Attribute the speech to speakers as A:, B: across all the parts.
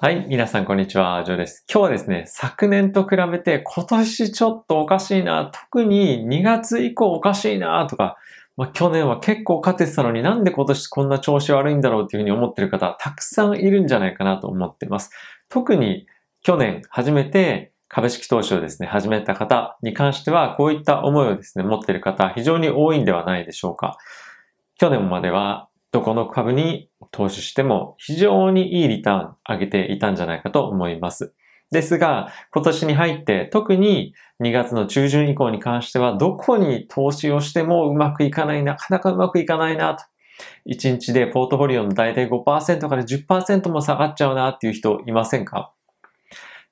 A: はい、皆さんこんにちは、ジョーです。今日はですね、昨年と比べて今年ちょっとおかしいな、特に2月以降おかしいなとか、まあ、去年は結構勝ててたのになんで今年こんな調子悪いんだろうっていうふうに思ってる方たくさんいるんじゃないかなと思ってます。特に去年初めて株式投資をですね、始めた方に関してはこういった思いをですね、持ってる方非常に多いんではないでしょうか。去年まではどこの株に投資しても非常にいいリターン上げていたんじゃないかと思います。ですが、今年に入って特に2月の中旬以降に関してはどこに投資をしてもうまくいかない、なかなかうまくいかないなと。1日でポートフォリオの大体5%から10%も下がっちゃうなっていう人いませんか？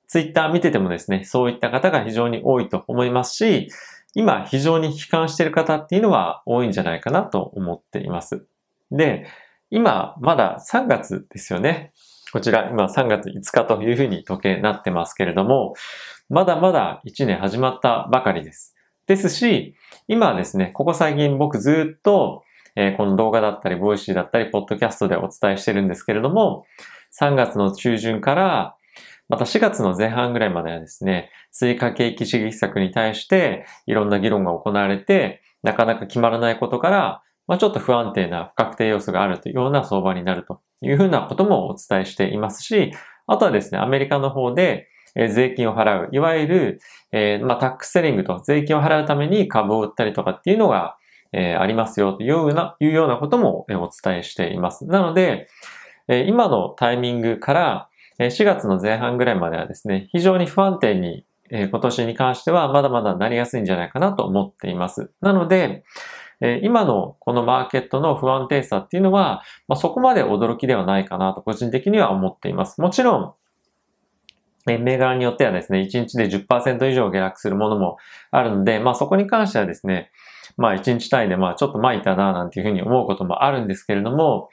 A: ツイッター見ててもですね、そういった方が非常に多いと思いますし、今非常に悲観している方っていうのは多いんじゃないかなと思っています。で、今、まだ3月ですよね。こちら、今3月5日というふうに時計なってますけれども、まだまだ1年始まったばかりです。ですし、今ですね、ここ最近僕ずっと、えー、この動画だったり、ボイシーだったり、ポッドキャストでお伝えしてるんですけれども、3月の中旬から、また4月の前半ぐらいまではですね、追加景気刺激策に対していろんな議論が行われて、なかなか決まらないことから、まあ、ちょっと不安定な不確定要素があるというような相場になるというふうなこともお伝えしていますし、あとはですね、アメリカの方で、税金を払う、いわゆる、えー、まあ、タックスセリングと税金を払うために株を売ったりとかっていうのが、えー、ありますよというような、いうようなこともお伝えしています。なので、え今のタイミングから、4月の前半ぐらいまではですね、非常に不安定に、え今年に関してはまだまだなりやすいんじゃないかなと思っています。なので、え今のこのマーケットの不安定さっていうのは、まあ、そこまで驚きではないかなと個人的には思っています。もちろん、銘柄によってはですね、1日で10%以上下落するものもあるので、まあそこに関してはですね、まあ1日単位でまあちょっと巻いたななんていうふうに思うこともあるんですけれども、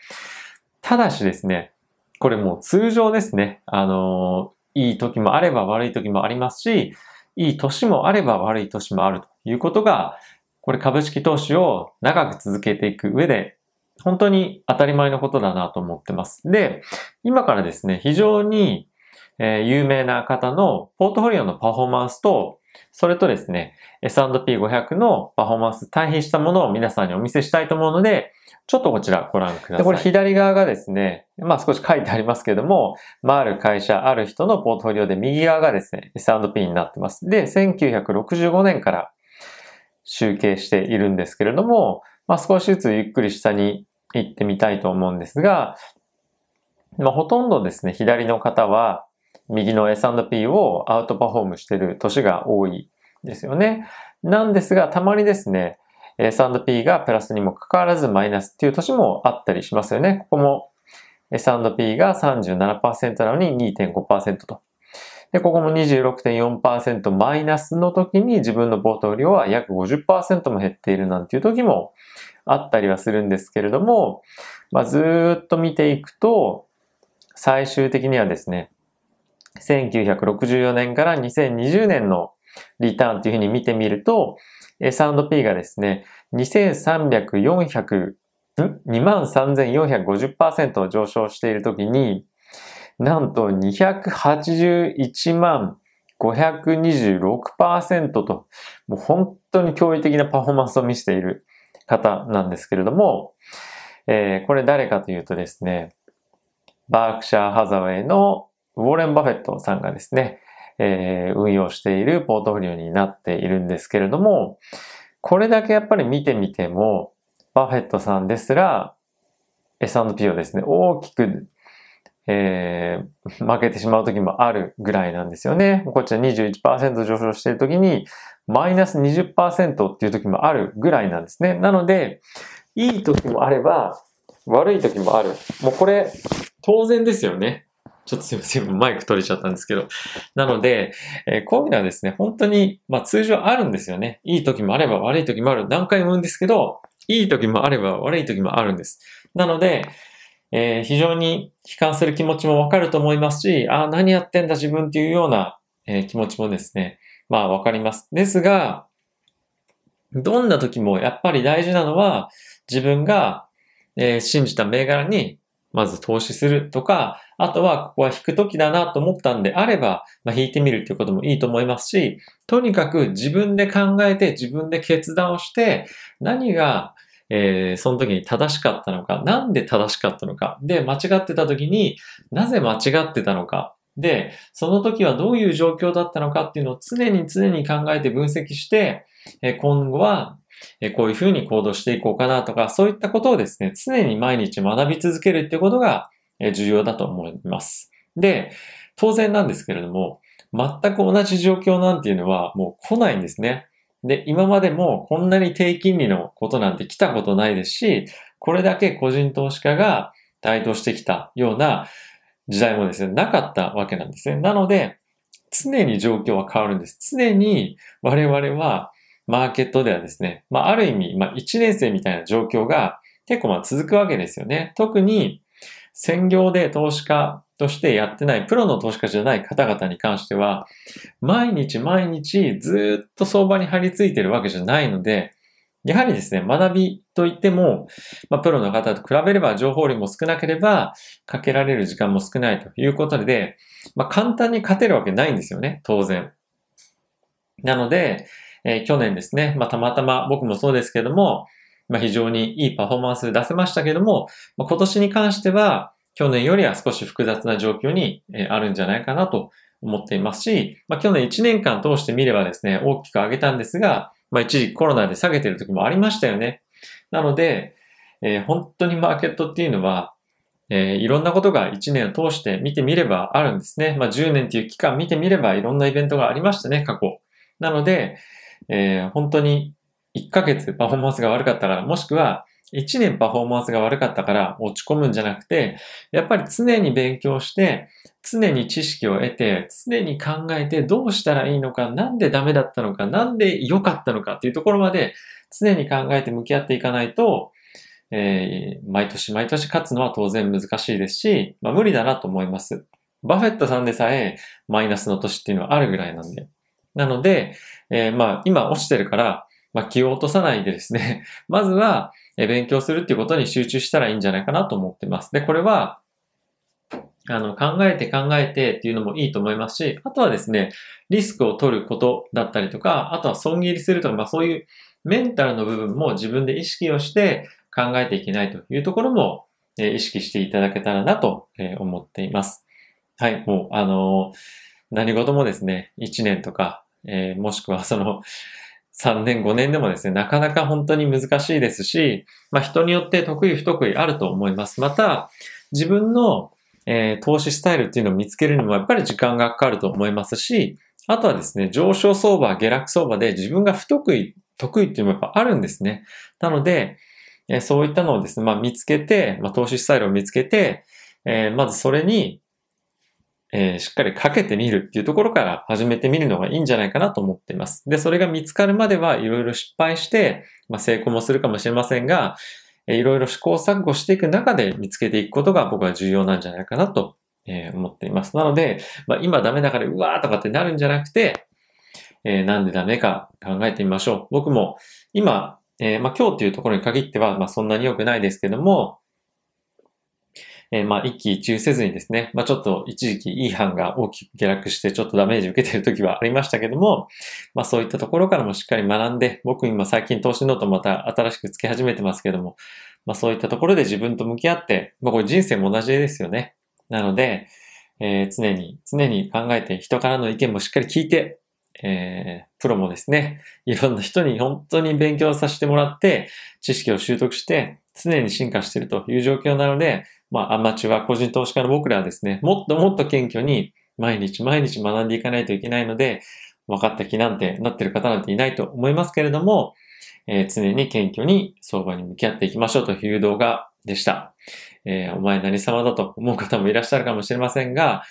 A: ただしですね、これもう通常ですね、あのいい時もあれば悪い時もありますし、いい年もあれば悪い年もあるということが、これ株式投資を長く続けていく上で、本当に当たり前のことだなと思ってます。で、今からですね、非常に、え有名な方のポートフォリオのパフォーマンスと、それとですね、S&P500 のパフォーマンス対比したものを皆さんにお見せしたいと思うので、ちょっとこちらご覧ください。で、これ左側がですね、まあ少し書いてありますけども、まあある会社、ある人のポートフォリオで右側がですね、S&P になってます。で、1965年から集計しているんですけれども、まあ、少しずつゆっくり下に行ってみたいと思うんですが、まあ、ほとんどですね、左の方は右の S&P をアウトパフォームしている年が多いですよね。なんですが、たまにですね、S&P がプラスにもかかわらずマイナスっていう年もあったりしますよね。ここも S&P が37%なのに2.5%とで、ここも26.4%マイナスの時に自分のポートフォリオは約50%も減っているなんていう時もあったりはするんですけれども、まあ、ずっと見ていくと、最終的にはですね、1964年から2020年のリターンというふうに見てみると、S&P がですね、2300、400、23,450%上昇しているときに、なんと281万526%と、もう本当に驚異的なパフォーマンスを見せている方なんですけれども、えー、これ誰かというとですね、バークシャーハザウェイのウォーレン・バフェットさんがですね、えー、運用しているポートフォリオになっているんですけれども、これだけやっぱり見てみても、バフェットさんですら S&P をですね、大きくえー、負けてしまう時もあるぐらいなんですよね。こっちは21%上昇している時に、マイナス20%っていう時もあるぐらいなんですね。なので、いい時もあれば、悪い時もある。もうこれ、当然ですよね。ちょっとすいません。マイク取れちゃったんですけど。なので、えー、こういうのはですね、本当に、まあ通常あるんですよね。いい時もあれば悪い時もある。何回も言うんですけど、いい時もあれば悪い時もあるんです。なので、えー、非常に悲観する気持ちもわかると思いますし、ああ、何やってんだ自分っていうような、えー、気持ちもですね、まあわかります。ですが、どんな時もやっぱり大事なのは、自分が、えー、信じた銘柄にまず投資するとか、あとはここは引く時だなと思ったんであれば、まあ、引いてみるっていうこともいいと思いますし、とにかく自分で考えて自分で決断をして、何がえー、その時に正しかったのか、なんで正しかったのか、で、間違ってた時になぜ間違ってたのか、で、その時はどういう状況だったのかっていうのを常に常に考えて分析して、えー、今後はえこういうふうに行動していこうかなとか、そういったことをですね、常に毎日学び続けるってことが重要だと思います。で、当然なんですけれども、全く同じ状況なんていうのはもう来ないんですね。で、今までもこんなに低金利のことなんて来たことないですし、これだけ個人投資家が台頭してきたような時代もですね、なかったわけなんですね。なので、常に状況は変わるんです。常に我々はマーケットではですね、まあ、ある意味、まあ、1年生みたいな状況が結構まあ続くわけですよね。特に専業で投資家としてやってない、プロの投資家じゃない方々に関しては、毎日毎日ずっと相場に張り付いてるわけじゃないので、やはりですね、学びといっても、まあ、プロの方と比べれば情報量も少なければ、かけられる時間も少ないということで、まあ、簡単に勝てるわけないんですよね、当然。なので、えー、去年ですね、まあ、たまたま僕もそうですけども、まあ、非常にいいパフォーマンス出せましたけども、まあ、今年に関しては、去年よりは少し複雑な状況にあるんじゃないかなと思っていますし、まあ、去年1年間通してみればですね、大きく上げたんですが、まあ、一時コロナで下げてる時もありましたよね。なので、えー、本当にマーケットっていうのは、えー、いろんなことが1年を通して見てみればあるんですね。まあ、10年っていう期間見てみればいろんなイベントがありましたね、過去。なので、えー、本当に1ヶ月パフォーマンスが悪かったら、もしくは1年パフォーマンスが悪かったから落ち込むんじゃなくて、やっぱり常に勉強して、常に知識を得て、常に考えてどうしたらいいのか、なんでダメだったのか、なんで良かったのかっていうところまで常に考えて向き合っていかないと、えー、毎年毎年勝つのは当然難しいですし、まあ、無理だなと思います。バフェットさんでさえマイナスの年っていうのはあるぐらいなんで。なので、えー、まあ今落ちてるから、まあ気を落とさないでですね、まずは勉強するっていうことに集中したらいいんじゃないかなと思ってます。で、これは、あの、考えて考えてっていうのもいいと思いますし、あとはですね、リスクを取ることだったりとか、あとは損切りするとか、まあそういうメンタルの部分も自分で意識をして考えていけないというところも、え、意識していただけたらなと、え、思っています。はい、もう、あのー、何事もですね、1年とか、えもしくはその、3年、5年でもですね、なかなか本当に難しいですし、まあ人によって得意不得意あると思います。また、自分の、えー、投資スタイルっていうのを見つけるにもやっぱり時間がかかると思いますし、あとはですね、上昇相場、下落相場で自分が不得意、得意っていうのもやっぱあるんですね。なので、えー、そういったのをですね、まあ見つけて、まあ投資スタイルを見つけて、えー、まずそれにえー、しっかりかけてみるっていうところから始めてみるのがいいんじゃないかなと思っています。で、それが見つかるまではいろいろ失敗して、まあ、成功もするかもしれませんが、いろいろ試行錯誤していく中で見つけていくことが僕は重要なんじゃないかなと、え思っています。なので、まあ、今ダメだからうわーとかってなるんじゃなくて、えー、なんでダメか考えてみましょう。僕も今、えー、まあ、今日っていうところに限っては、まあ、そんなに良くないですけども、えー、まあ、一喜一憂せずにですね、まあ、ちょっと一時期いい班が大きく下落してちょっとダメージ受けている時はありましたけども、まあ、そういったところからもしっかり学んで、僕今最近投資ノートまた新しくつけ始めてますけども、まあ、そういったところで自分と向き合って、まあ、これ人生も同じですよね。なので、えー、常に、常に考えて人からの意見もしっかり聞いて、えー、プロもですね、いろんな人に本当に勉強させてもらって、知識を習得して、常に進化しているという状況なので、まあ、アマチュア、個人投資家の僕らはですね、もっともっと謙虚に毎日毎日学んでいかないといけないので、分かった気なんてなってる方なんていないと思いますけれども、えー、常に謙虚に相場に向き合っていきましょうという動画でした。えー、お前何様だと思う方もいらっしゃるかもしれませんが、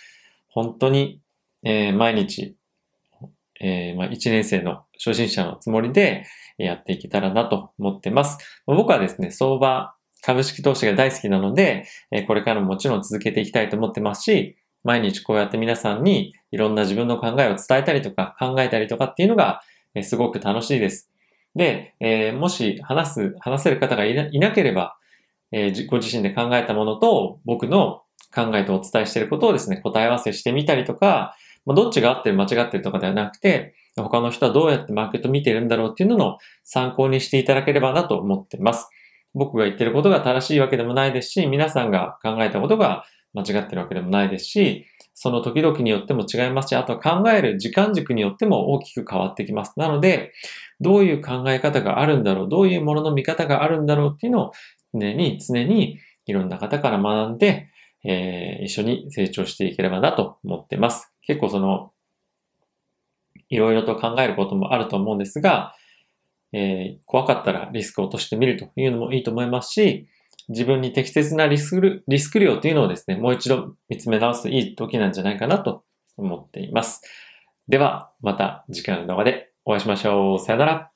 A: 本当に、えー、毎日、えまあ、1年生の初心者のつもりでやっていけたらなと思ってます。僕はですね、相場株式投資が大好きなので、これからももちろん続けていきたいと思ってますし、毎日こうやって皆さんにいろんな自分の考えを伝えたりとか考えたりとかっていうのがすごく楽しいです。で、え、もし話す、話せる方がいなければ、えご自身で考えたものと僕の考えとお伝えしていることをですね、答え合わせしてみたりとか、ま、どっちが合ってる間違ってるとかではなくて、他の人はどうやってマーケット見てるんだろうっていうのを参考にしていただければなと思ってます。僕が言ってることが正しいわけでもないですし、皆さんが考えたことが間違ってるわけでもないですし、その時々によっても違いますし、あとは考える時間軸によっても大きく変わってきます。なので、どういう考え方があるんだろう、どういうものの見方があるんだろうっていうのを常に常にいろんな方から学んで、えー、一緒に成長していければなと思ってます。結構その、いろいろと考えることもあると思うんですが、えー、怖かったらリスクを落としてみるというのもいいと思いますし、自分に適切なリスクリスク量というのをですね、もう一度見つめ直すいい時なんじゃないかなと思っています。では、また次回の動画でお会いしましょう。さよなら。